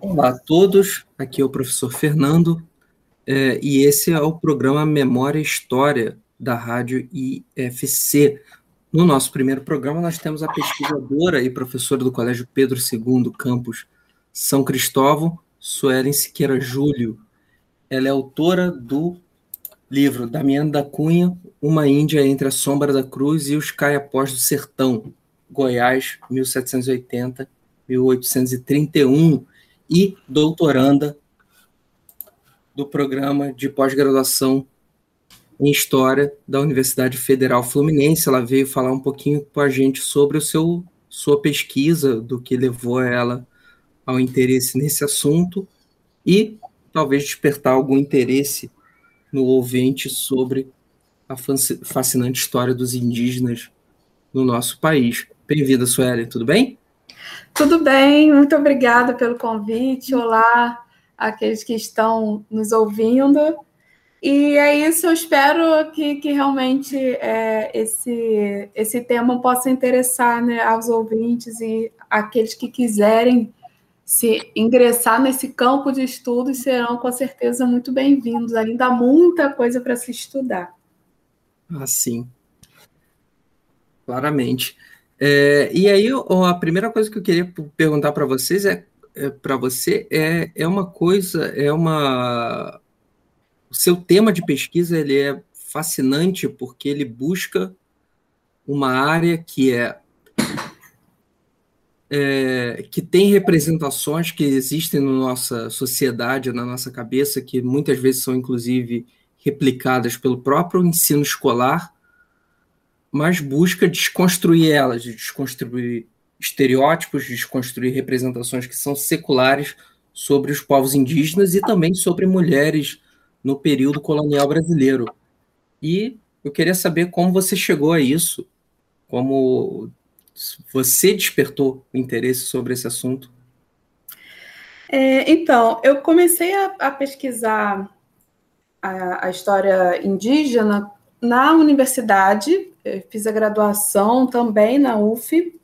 Olá a todos, aqui é o professor Fernando é, e esse é o programa Memória e História da Rádio IFC. No nosso primeiro programa, nós temos a pesquisadora e professora do Colégio Pedro II, campus São Cristóvão, Suelen Siqueira Júlio. Ela é autora do livro Damiano da Cunha, Uma Índia entre a Sombra da Cruz e os Caiapós do Sertão, Goiás, 1780-1831, e doutoranda do programa de pós-graduação em História da Universidade Federal Fluminense. Ela veio falar um pouquinho com a gente sobre o seu sua pesquisa, do que levou ela ao interesse nesse assunto e talvez despertar algum interesse no ouvinte sobre a fascinante história dos indígenas no nosso país. Bem-vinda, Suelen, tudo bem? Tudo bem, muito obrigada pelo convite. Olá, aqueles que estão nos ouvindo. E é isso, eu espero que, que realmente é, esse, esse tema possa interessar né, aos ouvintes e aqueles que quiserem se ingressar nesse campo de estudos serão com certeza muito bem-vindos. Ainda há muita coisa para se estudar. Ah, sim. Claramente. É, e aí, a primeira coisa que eu queria perguntar para vocês é, é para você é, é uma coisa, é uma o seu tema de pesquisa ele é fascinante porque ele busca uma área que é, é, que tem representações que existem na nossa sociedade, na nossa cabeça, que muitas vezes são inclusive replicadas pelo próprio ensino escolar, mas busca desconstruir elas, desconstruir estereótipos, desconstruir representações que são seculares sobre os povos indígenas e também sobre mulheres no período colonial brasileiro. E eu queria saber como você chegou a isso, como você despertou o interesse sobre esse assunto. É, então, eu comecei a, a pesquisar a, a, história indígena na universidade, fiz a graduação também na UF,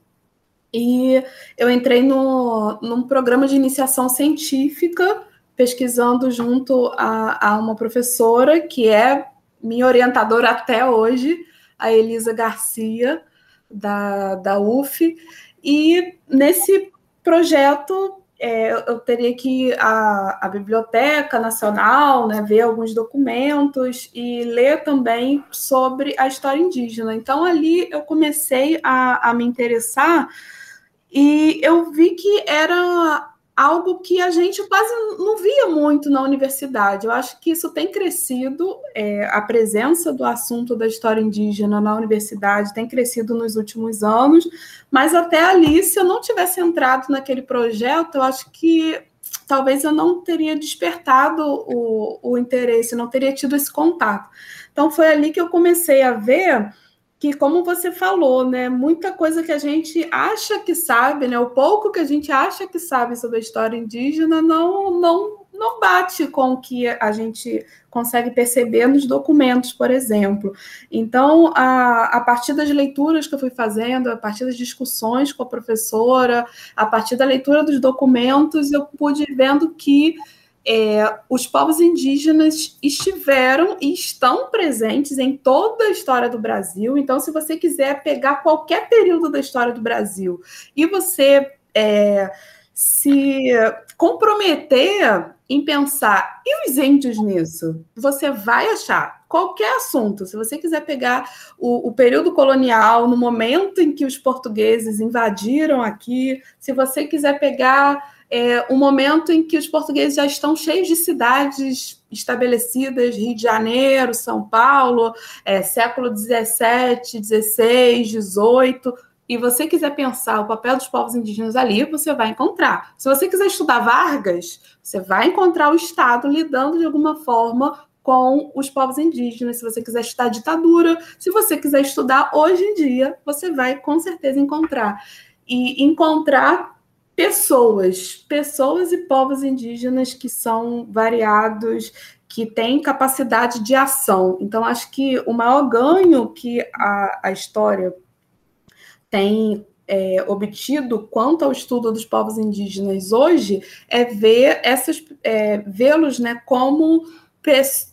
e eu entrei no, num programa de iniciação científica pesquisando junto a, a uma professora que é minha orientadora até hoje, a Elisa Garcia, da, da UF, e nesse projeto é, eu teria que ir à, à Biblioteca Nacional, né, ver alguns documentos e ler também sobre a história indígena. Então, ali eu comecei a, a me interessar e eu vi que era algo que a gente quase não via muito na universidade. Eu acho que isso tem crescido, é, a presença do assunto da história indígena na universidade tem crescido nos últimos anos, mas até ali, se eu não tivesse entrado naquele projeto, eu acho que talvez eu não teria despertado o, o interesse, não teria tido esse contato. Então, foi ali que eu comecei a ver que, como você falou, né, muita coisa que a gente acha que sabe, né, o pouco que a gente acha que sabe sobre a história indígena não, não, não bate com o que a gente consegue perceber nos documentos, por exemplo. Então, a, a partir das leituras que eu fui fazendo, a partir das discussões com a professora, a partir da leitura dos documentos, eu pude vendo que é, os povos indígenas estiveram e estão presentes em toda a história do Brasil. Então, se você quiser pegar qualquer período da história do Brasil e você é, se comprometer em pensar e os índios nisso, você vai achar qualquer assunto. Se você quiser pegar o, o, período colonial, no momento em que os portugueses invadiram aqui, se você quiser pegar é um momento em que os portugueses já estão cheios de cidades estabelecidas, Rio de Janeiro, São Paulo, é, século 17, 16, 18, e você quiser pensar o papel dos povos indígenas ali, você vai encontrar. Se você quiser estudar Vargas, você vai encontrar o Estado lidando de alguma forma com os povos indígenas. Se você quiser estudar ditadura, se você quiser estudar hoje em dia, você vai com certeza encontrar. E encontrar pessoas, pessoas e povos indígenas que são variados, que têm capacidade de ação. Então, acho que o maior ganho que a, a história tem é, obtido quanto ao estudo dos povos indígenas hoje é ver essas é, vê-los né, como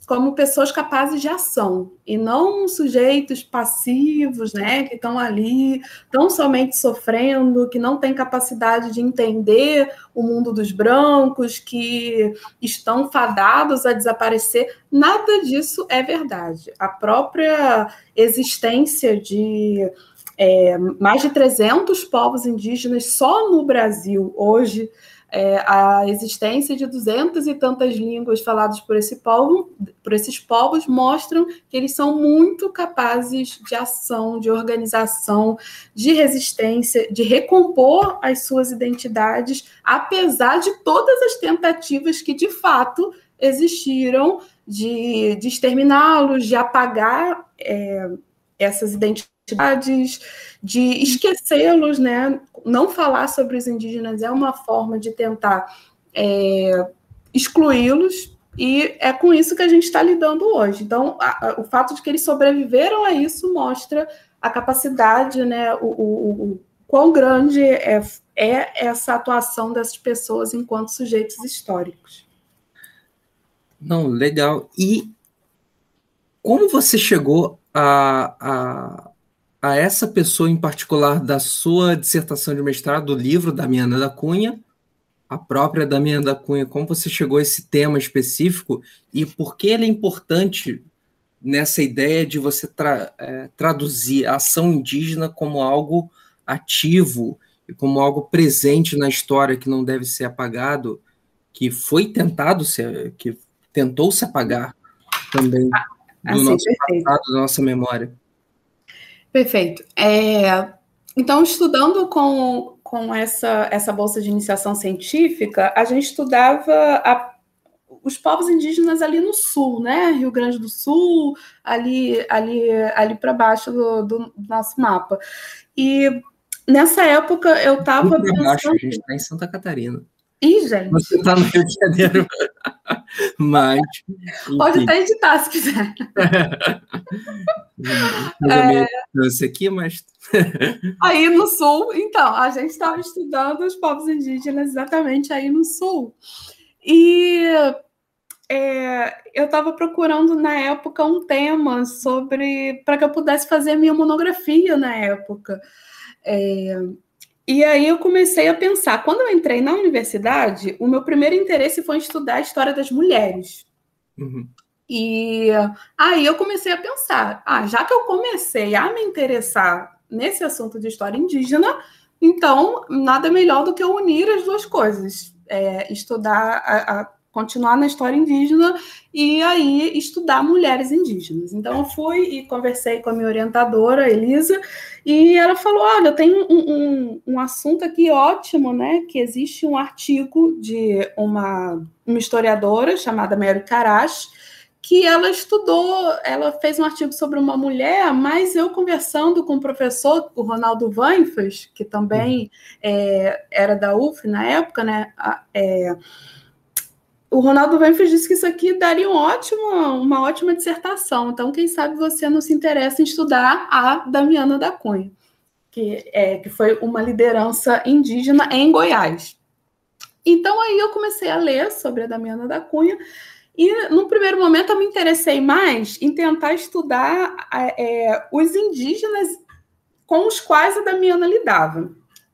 como pessoas capazes de ação e não sujeitos passivos, né, que estão ali tão somente sofrendo, que não têm capacidade de entender o mundo dos brancos, que estão fadados a desaparecer. Nada disso é verdade. A própria existência de é, mais de 300 povos indígenas só no Brasil hoje é, a existência de duzentas e tantas línguas faladas por, esse povo, por esses povos mostram que eles são muito capazes de ação, de organização, de resistência, de recompor as suas identidades, apesar de todas as tentativas que de fato existiram de, de exterminá-los, de apagar é, essas identidades de esquecê-los, né? Não falar sobre os indígenas é uma forma de tentar é, excluí-los, e é com isso que a gente está lidando hoje. Então, a, a, o fato de que eles sobreviveram a isso mostra a capacidade, né? O, o, o quão grande é, é essa atuação dessas pessoas enquanto sujeitos históricos. Não, legal. E como você chegou a, a, a essa pessoa em particular da sua dissertação de mestrado, do livro Damiana da Cunha, a própria Damiana da Cunha, como você chegou a esse tema específico e por que ele é importante nessa ideia de você tra é, traduzir a ação indígena como algo ativo e como algo presente na história que não deve ser apagado, que foi tentado ser, que tentou se apagar também ah, do nosso passado, da nossa memória. Perfeito. É, então, estudando com, com essa, essa bolsa de iniciação científica, a gente estudava a, os povos indígenas ali no sul, né? Rio Grande do Sul, ali, ali, ali para baixo do, do, nosso mapa. E nessa época eu estava pensando... Baixo, a gente está em Santa Catarina. Ih, gente. Você está no Rio de Janeiro. Mas. Pode até editar se quiser. é... aqui, mas. aí no sul, então, a gente estava estudando os povos indígenas exatamente aí no sul. E é, eu estava procurando na época um tema sobre. para que eu pudesse fazer minha monografia na época. É, e aí eu comecei a pensar. Quando eu entrei na universidade, o meu primeiro interesse foi estudar a história das mulheres. Uhum. E aí eu comecei a pensar: ah, já que eu comecei a me interessar nesse assunto de história indígena, então nada melhor do que unir as duas coisas. É, estudar a, a continuar na história indígena e aí estudar mulheres indígenas. Então eu fui e conversei com a minha orientadora, Elisa, e ela falou: olha, tem um, um, um assunto aqui ótimo, né? Que existe um artigo de uma, uma historiadora chamada Mary Karash, que ela estudou, ela fez um artigo sobre uma mulher, mas eu conversando com o professor, o Ronaldo Vanfas, que também é, era da UF na época, né? É, o Ronaldo Venfes disse que isso aqui daria um ótimo, uma ótima dissertação. Então, quem sabe você não se interessa em estudar a Damiana da Cunha, que, é, que foi uma liderança indígena em Goiás. Então, aí eu comecei a ler sobre a Damiana da Cunha, e no primeiro momento eu me interessei mais em tentar estudar é, os indígenas com os quais a Damiana lidava.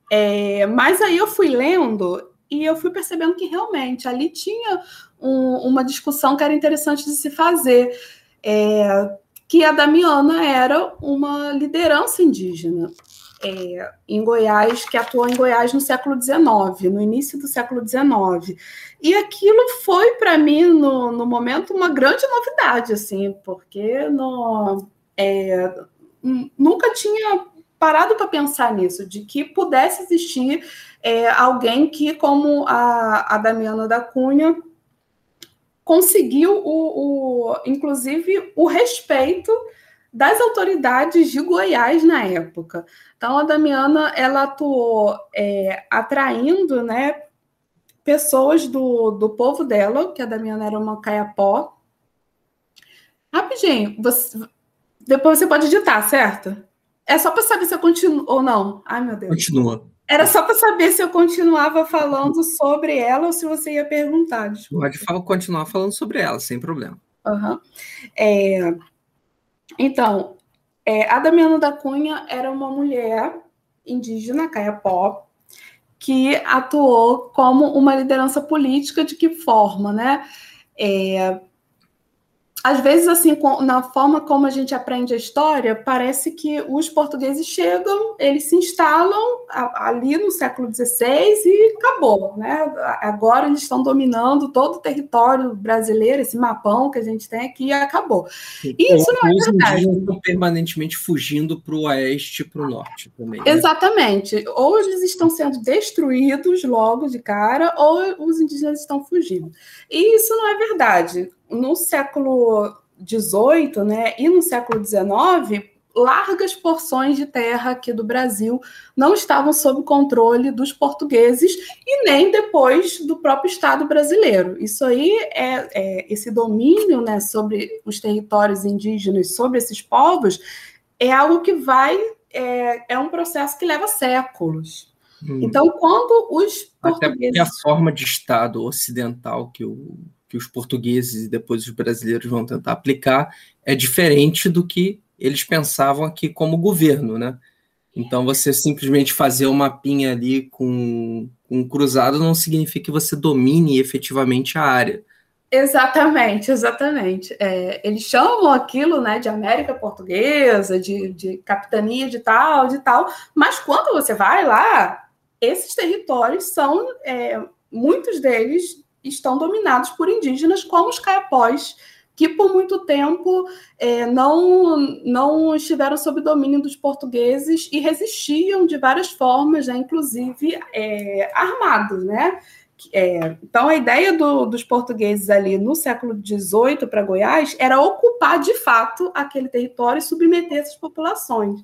É, mas aí eu fui lendo e eu fui percebendo que realmente ali tinha um, uma discussão que era interessante de se fazer, é, que a Damiana era uma liderança indígena é, em Goiás, que atuou em Goiás no século XIX, no início do século XIX. E aquilo foi, para mim, no, no momento, uma grande novidade, assim, porque no, é, nunca tinha parado para pensar nisso, de que pudesse existir é, alguém que, como a, a Damiana da Cunha, conseguiu, o, o, inclusive, o respeito das autoridades de Goiás na época. Então, a Damiana ela atuou é, atraindo né, pessoas do, do povo dela, que a Damiana era uma caiapó. Rapidinho, você, depois você pode editar, certo? É só para saber se eu continuo ou não. Ai, meu Deus. Continua. Era só para saber se eu continuava falando sobre ela ou se você ia perguntar. Desculpa. Pode continuar falando sobre ela, sem problema. Uhum. É, então, é, a Damiana da Cunha era uma mulher indígena, caiapó, que atuou como uma liderança política de que forma, né? É, às vezes, assim, na forma como a gente aprende a história, parece que os portugueses chegam, eles se instalam ali no século XVI e acabou, né? Agora eles estão dominando todo o território brasileiro, esse mapão que a gente tem aqui, acabou. E isso não é verdade. estão permanentemente fugindo para o oeste e para o norte também. Né? Exatamente. Ou eles estão sendo destruídos logo de cara, ou os indígenas estão fugindo. E isso não é verdade no século XVIII né, e no século XIX, largas porções de terra aqui do Brasil não estavam sob controle dos portugueses e nem depois do próprio Estado brasileiro. Isso aí é, é esse domínio né, sobre os territórios indígenas, sobre esses povos, é algo que vai é, é um processo que leva séculos. Hum. Então, quando os portugueses. Até a forma de Estado ocidental que o que os portugueses e depois os brasileiros vão tentar aplicar é diferente do que eles pensavam aqui como governo, né? Então, você simplesmente fazer uma pinha ali com, com um cruzado não significa que você domine efetivamente a área. Exatamente, exatamente. É, eles chamam aquilo né, de América Portuguesa, de, de capitania de tal, de tal, mas quando você vai lá, esses territórios são, é, muitos deles, estão dominados por indígenas, como os caiapós, que por muito tempo é, não, não estiveram sob domínio dos portugueses e resistiam de várias formas, né, inclusive é, armados, né? É, então, a ideia do, dos portugueses ali no século XVIII para Goiás era ocupar de fato aquele território e submeter essas populações.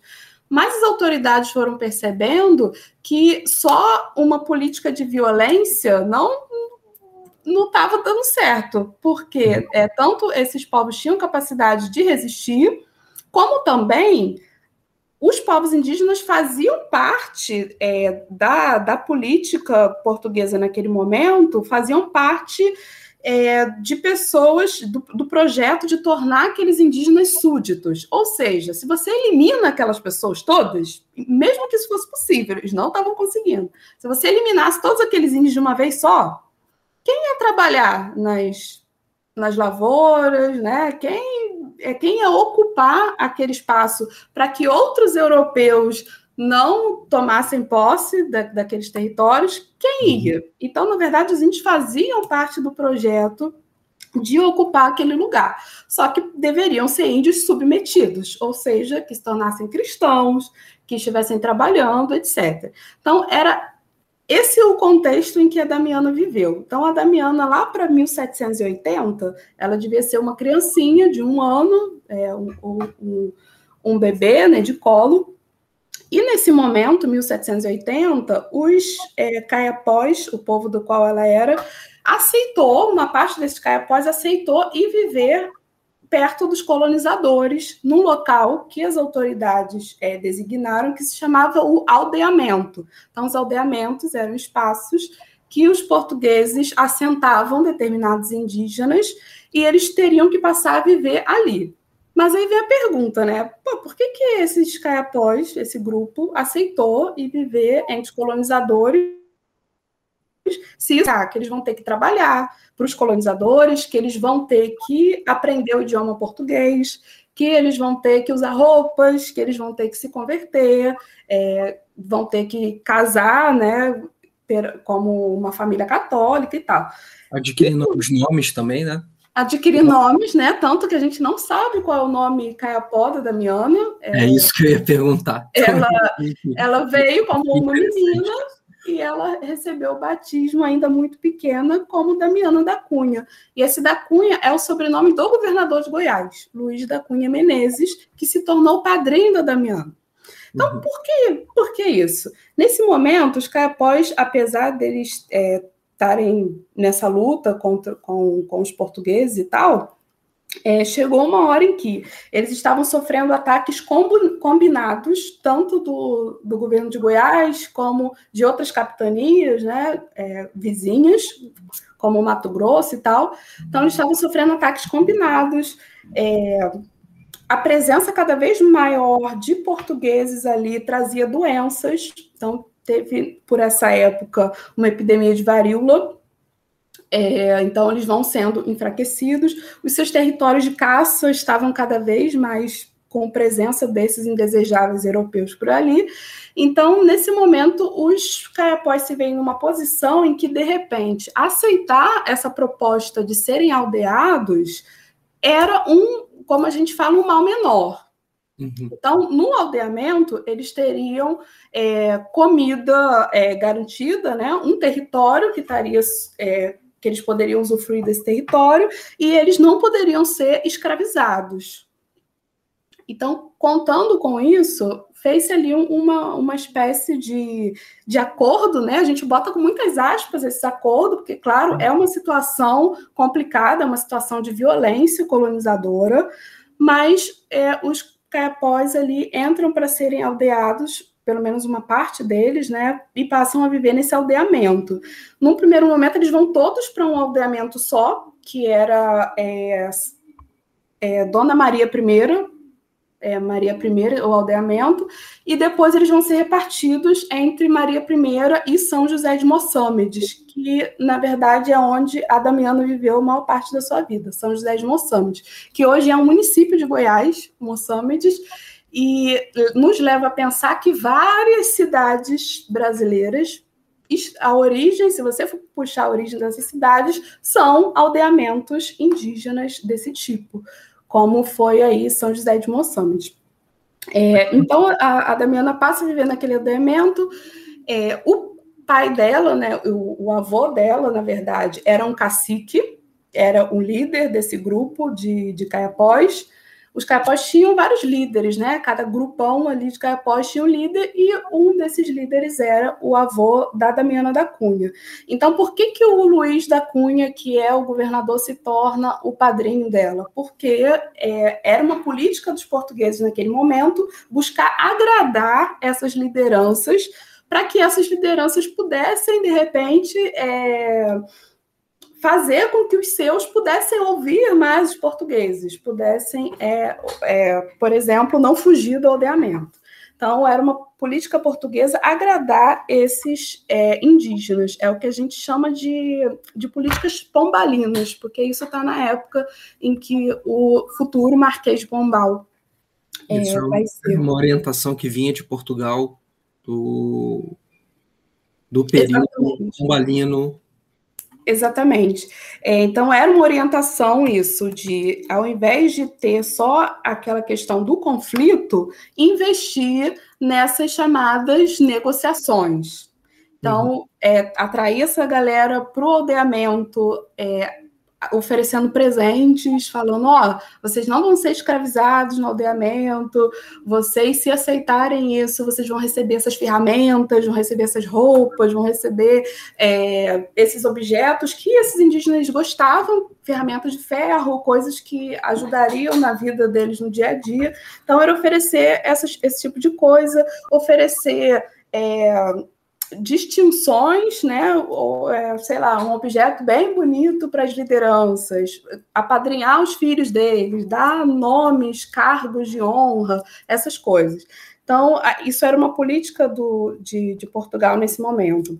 Mas as autoridades foram percebendo que só uma política de violência não não estava dando certo, porque uhum. é, tanto esses povos tinham capacidade de resistir, como também os povos indígenas faziam parte é, da, da política portuguesa naquele momento, faziam parte é, de pessoas do, do, projeto de tornar aqueles indígenas súditos. Ou seja, se você elimina aquelas pessoas todas, mesmo que isso fosse possível, eles não estavam conseguindo. Se você eliminasse todos aqueles índios de uma vez só, quem ia trabalhar nas, nas lavouras, né? Quem, é, quem ia ocupar aquele espaço para que outros europeus não tomassem posse da, daqueles territórios, quem uhum. ia? Então, na verdade, os índios faziam parte do projeto de ocupar aquele lugar. Só que deveriam ser índios submetidos, ou seja, que se tornassem cristãos, que estivessem trabalhando, etc. Então, era esse é o contexto em que a Damiana viveu. Então, a Damiana, lá para 1780, ela devia ser uma criancinha de um ano, é, um, um, um, bebê né, de colo. E nesse momento, 1780, os é, caiapós, o povo do qual ela era, aceitou, uma parte desses caiapós aceitou ir viver perto dos colonizadores, num local que as autoridades é, designaram que se chamava o aldeamento. Então, os aldeamentos eram espaços que os portugueses assentavam determinados indígenas e eles teriam que passar a viver ali. Mas aí vem a pergunta, né? Pô, por que, que esses caiapós, esse grupo, aceitou ir viver entre colonizadores se ah, que eles vão ter que trabalhar para os colonizadores, que eles vão ter que aprender o idioma português, que eles vão ter que usar roupas, que eles vão ter que se converter, é, vão ter que casar, né, como uma família católica e tal. Adquirir novos nomes também, né? Adquirir nomes, né? Tanto que a gente não sabe qual é o nome Caiapó da Damiana. É, é isso que eu ia perguntar. Ela, ela veio como uma menina e ela recebeu o batismo ainda muito pequena como Damiana da Cunha. E esse da Cunha é o sobrenome do governador de Goiás, Luiz da Cunha Menezes, que se tornou padrinho da Damiana. Então, uhum. por, que, por que isso? Nesse momento, os caiapós, apesar deles é, estarem é, nessa luta contra, com, com os portugueses e tal, é, chegou uma hora em que eles estavam sofrendo ataques combinados, tanto do, do governo de Goiás como de outras capitanias né, é, vizinhas, como Mato Grosso e tal. Então, eles estavam sofrendo ataques combinados. É, a presença cada vez maior de portugueses ali trazia doenças. Então, teve, por essa época, uma epidemia de varíola é, então, eles vão sendo enfraquecidos. Os seus territórios de caça estavam cada vez mais com presença desses indesejáveis europeus por ali. Então, nesse momento, os caiapós se veem numa posição em que, de repente, aceitar essa proposta de serem aldeados era um, como a gente fala, um mal menor. Uhum. Então, no aldeamento, eles teriam é, comida é, garantida, né? um território que estaria é, que eles poderiam usufruir desse território e eles não poderiam ser escravizados. Então, contando com isso, fez-se ali uma, uma espécie de, de acordo, né? A gente bota com muitas aspas esse acordo, porque, claro, é uma situação complicada, é uma situação de violência colonizadora, mas é, os caiapós ali entram para serem aldeados pelo menos uma parte deles, né, e passam a viver nesse aldeamento. Num primeiro momento, eles vão todos para um aldeamento só, que era é, é, Dona Maria I, é, Maria I, o aldeamento, e depois eles vão ser repartidos entre Maria I e São José de Moçâmedes, que, na verdade, é onde a Damiana viveu a maior parte da sua vida, São José de Moçâmedes, que hoje é um município de Goiás, Moçâmedes, e nos leva a pensar que várias cidades brasileiras, a origem, se você for puxar a origem dessas cidades, são aldeamentos indígenas desse tipo, como foi aí São José de Moçambique. É, então, a, a, Damiana passa a viver naquele aldeamento. É, o pai dela, né, o, o avô dela, na verdade, era um cacique, era um líder desse grupo de, de caiapós, os caiapós tinham vários líderes, né? Cada grupão ali de caiapós tinha um líder e um desses líderes era o avô da Damiana da Cunha. Então, por que, que o Luiz da Cunha, que é o governador, se torna o padrinho dela? Porque é, era uma política dos portugueses naquele momento buscar agradar essas lideranças para que essas lideranças pudessem, de repente, é, fazer com que os seus pudessem ouvir mais os portugueses, pudessem, é, é, por exemplo, não fugir do aldeamento. Então, era uma política portuguesa agradar esses é, indígenas. É o que a gente chama de, de políticas pombalinas, porque isso está na época em que o futuro Marquês de Pombal é, isso é vai ser. uma orientação que vinha de Portugal, do, do período Exatamente. pombalino Exatamente. É, então, era uma orientação isso, de, ao invés de ter só aquela questão do conflito, investir nessas chamadas negociações. Então, uhum. é, atrair essa galera para o aldeamento, é, oferecendo presentes, falando: ó, oh, vocês não vão ser escravizados no aldeamento, vocês, se aceitarem isso, vocês vão receber essas ferramentas, vão receber essas roupas, vão receber é, esses objetos que esses indígenas gostavam, ferramentas de ferro, coisas que ajudariam na vida deles no dia a dia. Então, era oferecer essas, esse tipo de coisa, oferecer. É, distinções, né, ou, é, sei lá, um objeto bem bonito para as lideranças, apadrinhar os filhos deles, dar nomes, cargos de honra, essas coisas. Então, isso era uma política do, de, de Portugal nesse momento.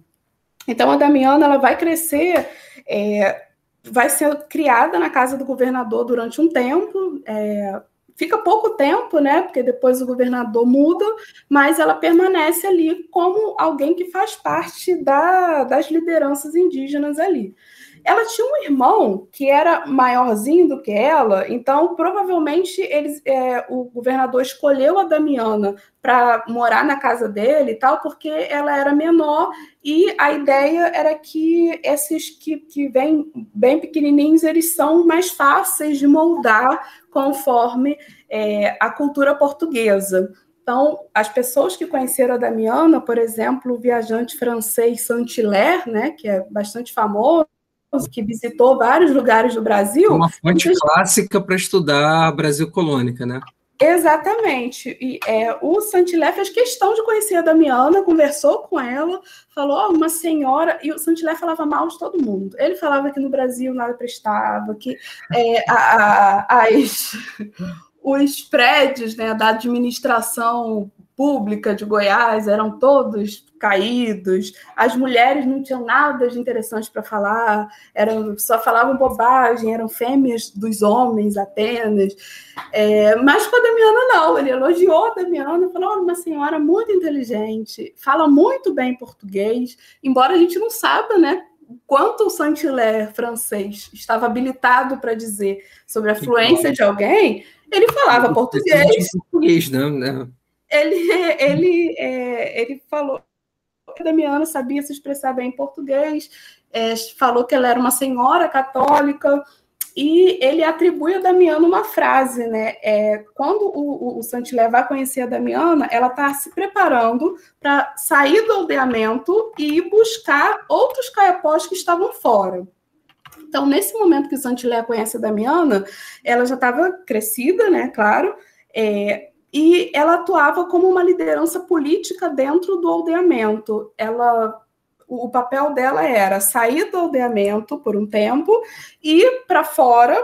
Então, a Damiana ela vai crescer, é, vai ser criada na casa do governador durante um tempo, é, fica pouco tempo, né? Porque depois o governador muda, mas ela permanece ali como alguém que faz parte da, das lideranças indígenas ali. Ela tinha um irmão que era maiorzinho do que ela, então provavelmente eles, é, o governador escolheu a Damiana para morar na casa dele e tal, porque ela era menor e a ideia era que esses que, que vêm bem pequenininhos eles são mais fáceis de moldar conforme é, a cultura portuguesa. Então, as pessoas que conheceram a Damiana, por exemplo, o viajante francês Saint-Hilaire, né, que é bastante famoso, que visitou vários lugares do Brasil. Uma fonte então, clássica para estudar Brasil colônica, né? Exatamente. E é, o Santilé fez questão de conhecer a Damiana, conversou com ela, falou, oh, uma senhora, e o Santilé falava mal de todo mundo. Ele falava que no Brasil nada prestava, que é, a, a, as, os prédios né, da administração pública de Goiás eram todos caídos, as mulheres não tinham nada de interessante para falar, eram, só falavam bobagem, eram fêmeas dos homens apenas. É, mas com a Damiana, não, ele elogiou a Damiana, falou: oh, uma senhora muito inteligente, fala muito bem português, embora a gente não saiba, né? Quanto o Saint-Hilaire francês estava habilitado para dizer sobre a fluência de alguém, ele falava português. português né? Ele, ele, é, ele falou que a Damiana sabia se expressar bem em português, é, falou que ela era uma senhora católica, e ele atribui a Damiana uma frase, né? É, quando o, o, o Santilé vai conhecer a Damiana, ela está se preparando para sair do aldeamento e ir buscar outros caiapós que estavam fora. Então, nesse momento que o Santilé conhece a Damiana, ela já estava crescida, né? Claro, é, e ela atuava como uma liderança política dentro do aldeamento. Ela, o, papel dela era sair do aldeamento por um tempo e para fora,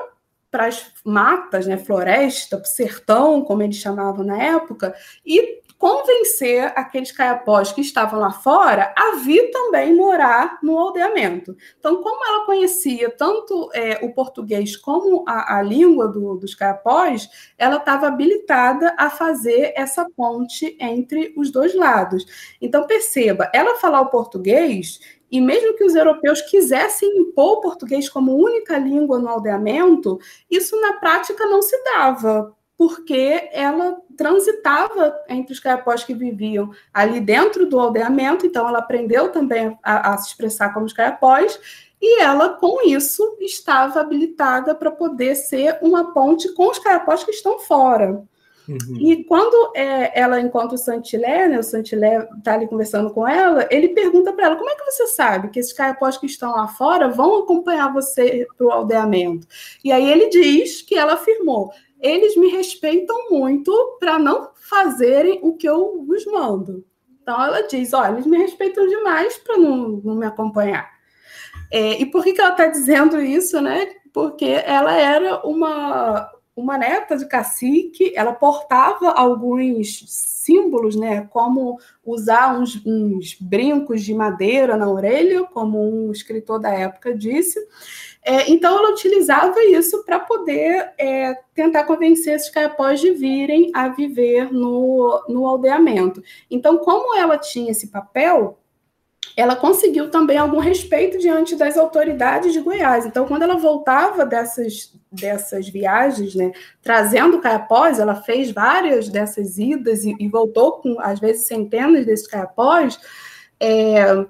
para as matas, né, floresta, sertão, como eles chamavam na época, e convencer aqueles caiapós que estavam lá fora a vir também morar no aldeamento. Então, como ela conhecia tanto é, o português como a, a língua do, dos caiapós, ela estava habilitada a fazer essa ponte entre os dois lados. Então, perceba, ela falar o português e mesmo que os europeus quisessem impor o português como única língua no aldeamento, isso na prática não se dava, porque ela transitava entre os caiapós que viviam ali dentro do aldeamento, então ela aprendeu também a, a se expressar como os caiapós, e ela, com isso, estava habilitada para poder ser uma ponte com os caiapós que estão fora. Uhum. E quando é, ela encontra o Santilé, né, o Santilé está ali conversando com ela, ele pergunta para ela: como é que você sabe que esses caiapós que estão lá fora vão acompanhar você para o aldeamento? E aí ele diz que ela afirmou: eles me respeitam muito para não fazerem o que eu vos mando. Então ela diz: olha, eles me respeitam demais para não, não me acompanhar. É, e por que, que ela está dizendo isso, né? Porque ela era uma, uma neta de cacique, ela portava alguns símbolos, né? Como usar uns, uns brincos de madeira na orelha, como um escritor da época disse. É, então, ela utilizava isso para poder é, tentar convencer esses caiapós de virem a viver no, no aldeamento. Então, como ela tinha esse papel, ela conseguiu também algum respeito diante das autoridades de Goiás. Então, quando ela voltava dessas, dessas viagens, né, trazendo caiapós, ela fez várias dessas idas e, e voltou com, às vezes, centenas desses caiapós. É,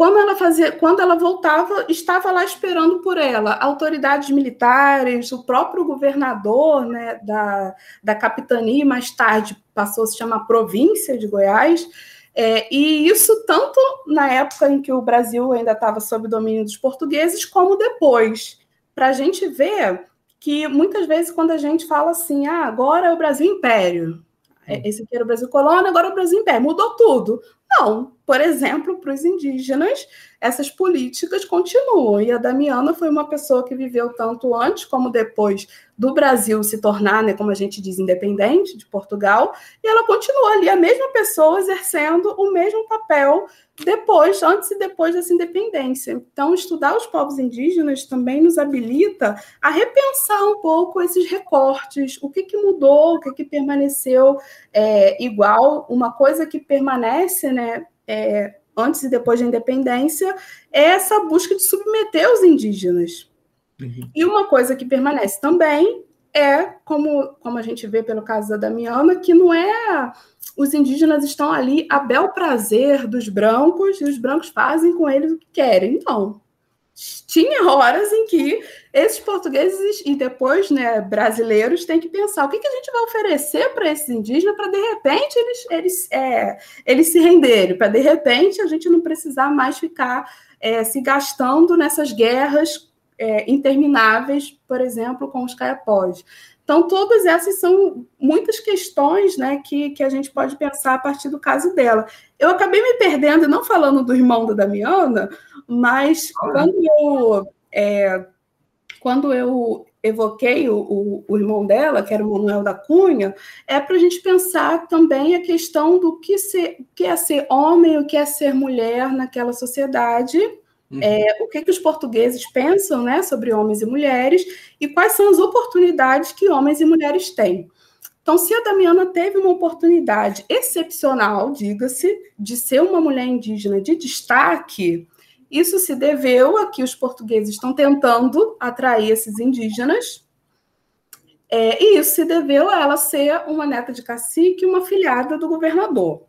quando ela fazia, quando ela voltava, estava lá esperando por ela autoridades militares, o próprio governador né, da, da capitania, mais tarde passou a se chamar província de Goiás. É, e isso tanto na época em que o Brasil ainda estava sob domínio dos portugueses, como depois. Para a gente ver que muitas vezes, quando a gente fala assim, ah, agora é o Brasil Império, é, esse aqui era o Brasil Colônia, agora é o Brasil Império, mudou tudo. Não, por exemplo, para os indígenas, essas políticas continuam. E a Damiana foi uma pessoa que viveu tanto antes como depois do Brasil se tornar, né, como a gente diz, independente de Portugal, e ela continuou ali, a mesma pessoa exercendo o mesmo papel depois, antes e depois dessa independência. Então, estudar os povos indígenas também nos habilita a repensar um pouco esses recortes, o que, que mudou, o que, que permaneceu é, igual. Uma coisa que permanece, né, é, antes e depois da independência, é essa busca de submeter os indígenas. Uhum. E uma coisa que permanece também é, como, como a gente vê pelo caso da Damiana, que não é os indígenas estão ali a bel prazer dos brancos e os brancos fazem com eles o que querem. Não. tinha horas em que esses portugueses e depois né, brasileiros têm que pensar o que, que a gente vai oferecer para esses indígenas para de repente eles, eles, é, eles se renderem, para de repente a gente não precisar mais ficar é, se gastando nessas guerras é, intermináveis, por exemplo, com os caiapós. Então, todas essas são muitas questões né, que, que a gente pode pensar a partir do caso dela. Eu acabei me perdendo, não falando do irmão da Damiana, mas quando eu, é, quando eu evoquei o, o, o, irmão dela, que era o Manuel da Cunha, é para a gente pensar também a questão do que, ser, que é ser homem, o que é ser mulher naquela sociedade, Uhum. É, o que, que os portugueses pensam né, sobre homens e mulheres e quais são as oportunidades que homens e mulheres têm. Então, se a Damiana teve uma oportunidade excepcional, diga-se, de ser uma mulher indígena de destaque, isso se deveu a que os portugueses estão tentando atrair esses indígenas, é, e isso se deveu a ela ser uma neta de cacique e uma filhada do governador.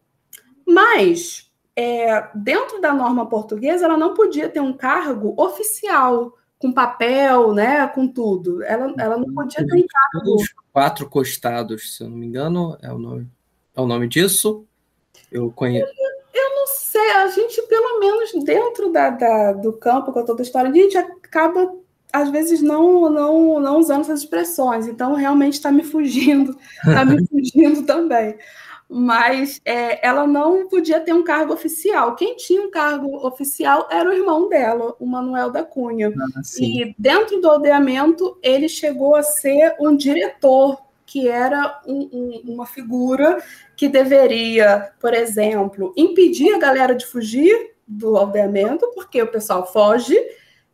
Mas é, dentro da norma portuguesa, ela não podia ter um cargo oficial, com papel, né, com tudo. Ela, ela não podia ter um cargo. Os quatro costados, se eu não me engano, é o nome, é o nome disso? Eu conheço. Eu, eu não sei, a gente, pelo menos dentro da, da, do campo, com toda a história, a gente acaba às vezes não não não usando essas expressões, então realmente está me fugindo, está me fugindo também mas é, ela não podia ter um cargo oficial. Quem tinha um cargo oficial era o irmão dela, o Manuel da Cunha. Ah, e dentro do aldeamento, ele chegou a ser um diretor, que era um, um, uma figura que deveria, por exemplo, impedir a galera de fugir do aldeamento, porque o pessoal foge,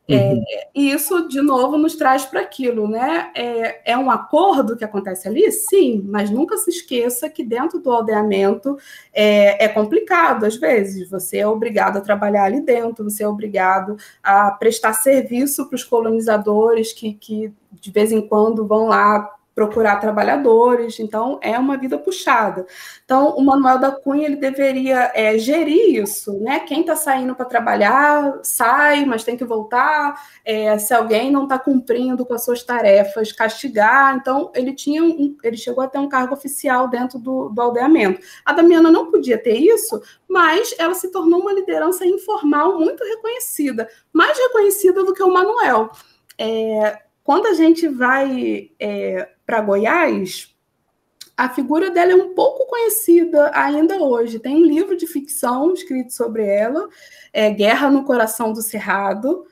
uhum. É, e isso, de novo, nos traz para aquilo, né? É, é, um acordo que acontece ali? Sim, mas nunca se esqueça que dentro do aldeamento é, é, complicado, às vezes. Você é obrigado a trabalhar ali dentro, você é obrigado a prestar serviço para os colonizadores que, que, de vez em quando, vão lá procurar trabalhadores, então é uma vida puxada. Então, o Manuel da Cunha ele deveria é, gerir isso, né? Quem está saindo para trabalhar sai, mas tem que voltar. É, se alguém não está cumprindo com as suas tarefas, castigar. Então, ele tinha um, ele chegou a ter um cargo oficial dentro do, do aldeamento. A Damiana não podia ter isso, mas ela se tornou uma liderança informal muito reconhecida, mais reconhecida do que o Manuel. É, quando a gente vai é, para Goiás, a figura dela é um pouco conhecida ainda hoje. Tem um livro de ficção escrito sobre ela, é Guerra no Coração do Cerrado.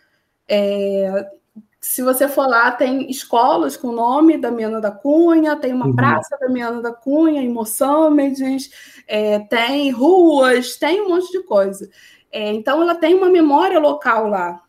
É, se você for lá, tem escolas com o nome da Miana da Cunha, tem uma uhum. praça da Miana da Cunha em Moçambiques, é, tem ruas, tem um monte de coisa. É, então, ela tem uma memória local lá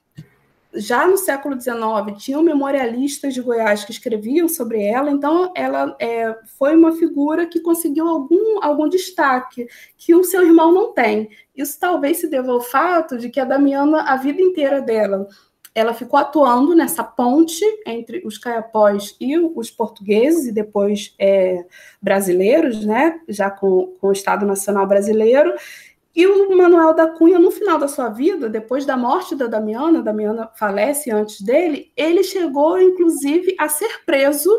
já no século XIX tinham memorialistas de Goiás que escreviam sobre ela, então ela é, foi uma figura que conseguiu algum, algum destaque que o seu irmão não tem. Isso talvez se deva ao fato de que a Damiana, a vida inteira dela, ela ficou atuando nessa ponte entre os caiapós e os portugueses, e depois é, brasileiros, né, já com, com o Estado Nacional Brasileiro, e o Manuel da Cunha, no final da sua vida, depois da morte da Damiana, Damiana falece antes dele, ele chegou, inclusive, a ser preso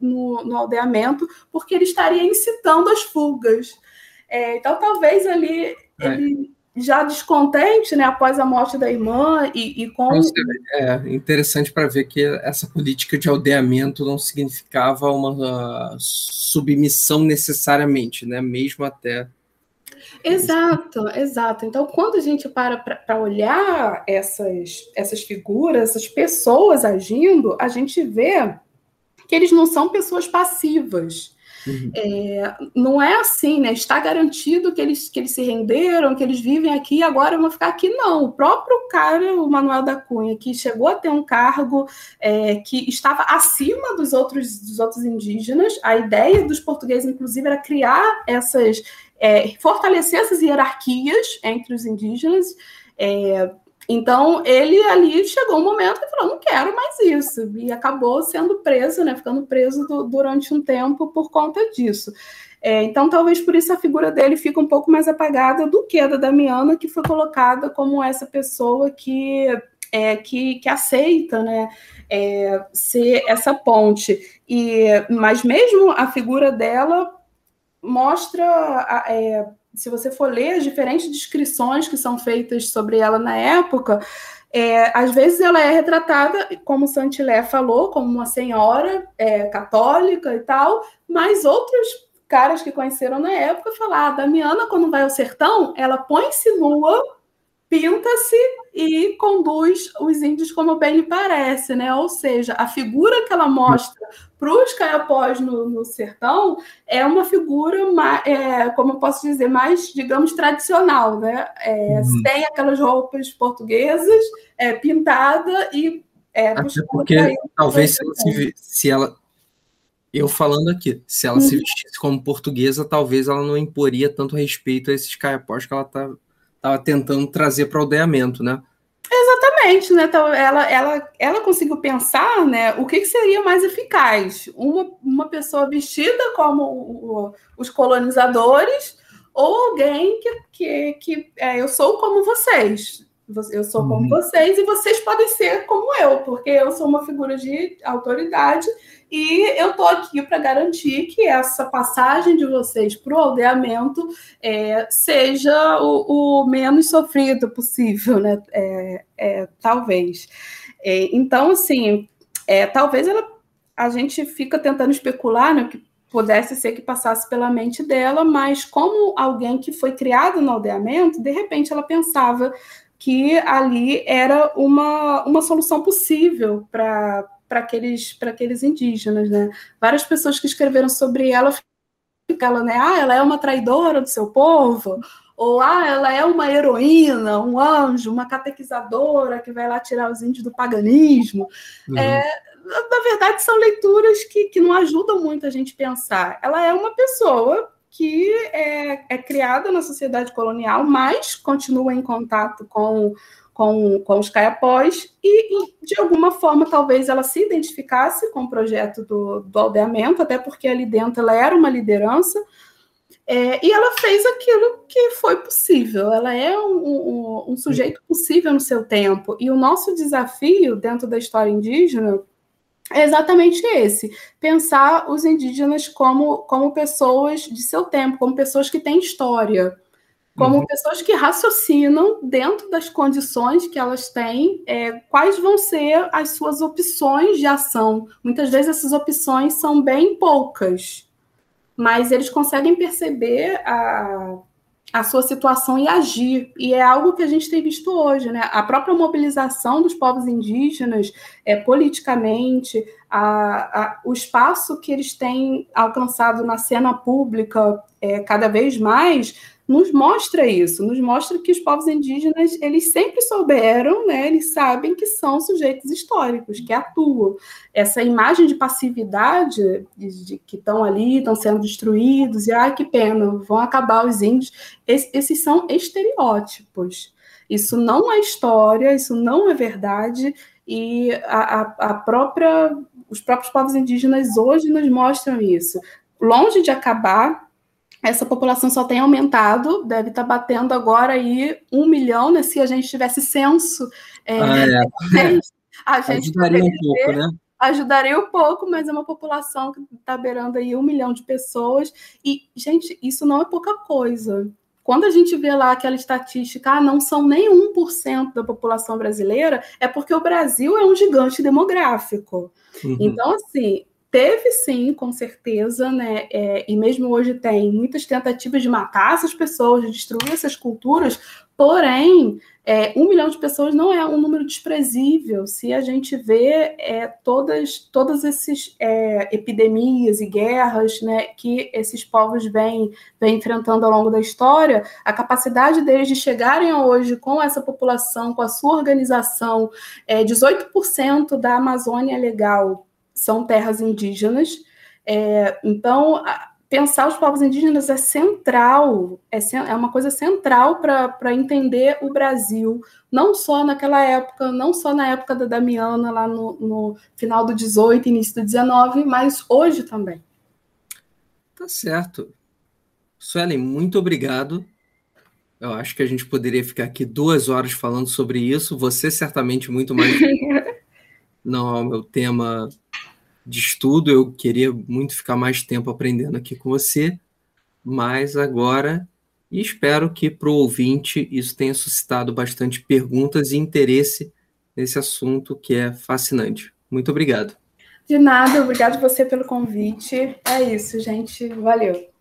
no, no aldeamento, porque ele estaria incitando as fugas. É, então, talvez ali é. ele já descontente, né, após a morte da irmã e, e com é interessante para ver que essa política de aldeamento não significava uma submissão necessariamente, né, mesmo até Exato, exato. Então, quando a gente para para olhar essas, essas figuras, essas pessoas agindo, a gente vê que eles não são pessoas passivas. Uhum. É, não é assim, né? Está garantido que eles, que eles se renderam, que eles vivem aqui e agora vão ficar aqui. Não, o próprio cara, o Manuel da Cunha, que chegou a ter um cargo é, que estava acima dos outros, dos outros indígenas, a ideia dos portugueses, inclusive, era criar essas, é, fortalecer essas hierarquias entre os indígenas. É, então, ele ali chegou um momento que falou: não quero mais isso, e acabou sendo preso, né, ficando preso do, durante um tempo por conta disso. É, então, talvez por isso a figura dele fica um pouco mais apagada do que a da Damiana, que foi colocada como essa pessoa que é, que, que aceita né, é, ser essa ponte. E, mas mesmo a figura dela mostra, é, se você for ler as diferentes descrições que são feitas sobre ela na época, é, às vezes ela é retratada, como Santilé falou, como uma senhora é, católica e tal, mas outros caras que conheceram na época falaram: ah, Damiana, quando vai ao sertão, ela põe-se nua pinta-se e conduz os índios como bem lhe parece, né? Ou seja, a figura que ela mostra para os caiapós no, no, sertão é uma figura, mais, é, como eu posso dizer, mais, digamos, tradicional, né? É, uhum. Tem aquelas roupas portuguesas, é, pintada e... É, Até porque talvez se ela, se, se ela, eu falando aqui, se ela uhum. se vestisse como portuguesa, talvez ela não imporia tanto respeito a esses caiapós que ela está estava tentando trazer para o aldeamento, né? Exatamente, né? Então, ela, ela, ela conseguiu pensar né, o que, que seria mais eficaz. Uma, uma pessoa vestida como o, os colonizadores ou alguém que, que, que é, eu sou como vocês. Eu sou como uhum. vocês e vocês podem ser como eu, porque eu sou uma figura de autoridade e eu estou aqui para garantir que essa passagem de vocês para o aldeamento é, seja o, o, menos sofrido possível, né? É, é, talvez. É, então, assim, é, talvez ela, a gente fica tentando especular, né? Que pudesse ser que passasse pela mente dela, mas como alguém que foi criado no aldeamento, de repente ela pensava que ali era uma, uma solução possível para aqueles, aqueles indígenas, né? Várias pessoas que escreveram sobre ela ficam, né? Ah, ela é uma traidora do seu povo, ou ah, ela é uma heroína, um anjo, uma catequizadora que vai lá tirar os índios do paganismo. Uhum. É, na verdade, são leituras que, que não ajudam muito a gente pensar. Ela é uma pessoa que é, é criada na sociedade colonial, mas continua em contato com com, com os caiapós e, e, de alguma forma, talvez ela se identificasse com o projeto do, do aldeamento, até porque ali dentro ela era uma liderança, é, e ela fez aquilo que foi possível. Ela é um, um, um, sujeito possível no seu tempo. E o nosso desafio dentro da história indígena é exatamente esse: pensar os indígenas como, como pessoas de seu tempo, como pessoas que têm história como uhum. pessoas que raciocinam dentro das condições que elas têm, é, quais vão ser as suas opções de ação. Muitas vezes essas opções são bem poucas, mas eles conseguem perceber a, a sua situação e agir. E é algo que a gente tem visto hoje, né? A própria mobilização dos povos indígenas é, politicamente, a, a, o espaço que eles têm alcançado na cena pública é, cada vez mais nos mostra isso, nos mostra que os povos indígenas, eles sempre souberam, né, eles sabem que são sujeitos históricos, que atuam. Essa imagem de passividade, de, de que estão ali, estão sendo destruídos, e ai, que pena, vão acabar os índios, esses, esses são estereótipos. Isso não é história, isso não é verdade, e a, a, a própria, os próprios povos indígenas hoje nos mostram isso. Longe de acabar, essa população só tem aumentado, deve estar tá batendo agora aí um milhão, né? Se a gente tivesse censo, é, ah, é. a gente ajudaria um pouco, né? Ajudaria um pouco, mas é uma população que está beirando aí um milhão de pessoas. E, gente, isso não é pouca coisa. Quando a gente vê lá aquela estatística, ah, não são nem 1% da população brasileira, é porque o Brasil é um gigante demográfico. Uhum. Então, assim, Teve sim, com certeza, né? É, e mesmo hoje tem muitas tentativas de matar essas pessoas, de destruir essas culturas, porém, é, um milhão de pessoas não é um número desprezível se a gente vê é, todas, todas essas é, epidemias e guerras né, que esses povos vêm, enfrentando ao longo da história, a capacidade deles de chegarem hoje com essa população, com a sua organização, é, 18% da Amazônia legal são terras indígenas. É, então, pensar os povos indígenas é central, é, é uma coisa central para entender o Brasil, não só naquela época, não só na época da Damiana, lá no, no final do 18, início do 19, mas hoje também. Tá certo. Suelen, muito obrigado. Eu acho que a gente poderia ficar aqui duas horas falando sobre isso. Você certamente muito mais. Não é o meu tema de estudo. Eu queria muito ficar mais tempo aprendendo aqui com você, mas agora espero que para o ouvinte isso tenha suscitado bastante perguntas e interesse nesse assunto que é fascinante. Muito obrigado. De nada, obrigado você pelo convite. É isso, gente. Valeu.